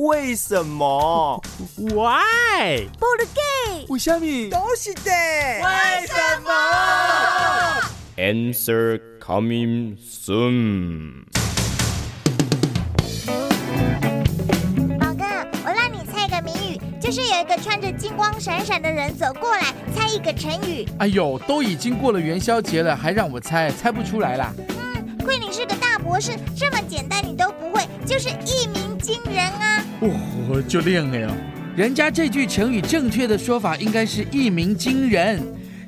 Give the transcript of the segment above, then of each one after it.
为什么？Why？不的 gay？为什么？都是的。为什么？Answer coming soon。宝哥，我让你猜个谜语，就是有一个穿着金光闪闪的人走过来，猜一个成语。哎呦，都已经过了元宵节了，还让我猜，猜不出来啦。嗯，亏你是个大博士，这么简单你都不会，就是一鸣惊人啊！哦，就练了呀。人家这句成语正确的说法应该是一鸣惊人。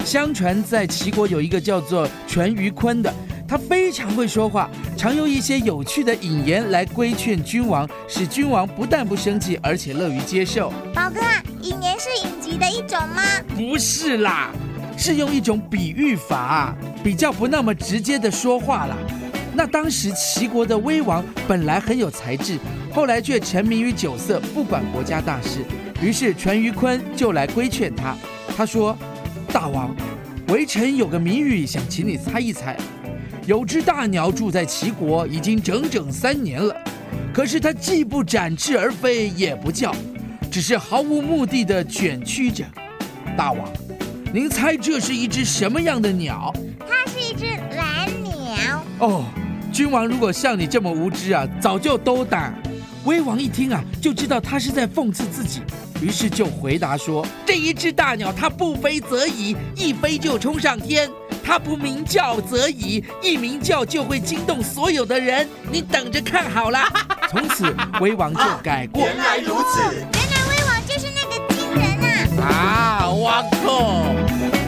相传在齐国有一个叫做淳于髡的，他非常会说话，常用一些有趣的引言来规劝君王，使君王不但不生气，而且乐于接受。宝哥，引言是隐疾的一种吗？不是啦，是用一种比喻法，比较不那么直接的说话啦。那当时齐国的威王本来很有才智，后来却沉迷于酒色，不管国家大事。于是淳于髡就来规劝他，他说。大王，微臣有个谜语，想请你猜一猜。有只大鸟住在齐国，已经整整三年了，可是它既不展翅而飞，也不叫，只是毫无目的的卷曲着。大王，您猜这是一只什么样的鸟？它是一只蓝鸟。哦，君王如果像你这么无知啊，早就都打。威王一听啊，就知道他是在讽刺自己。于是就回答说：“这一只大鸟，它不飞则已，一飞就冲上天；它不鸣叫则已，一鸣叫就会惊动所有的人。你等着看好了。”从此，威王就改过。原来如此，原来威王就是那个惊人啊！啊，哇靠！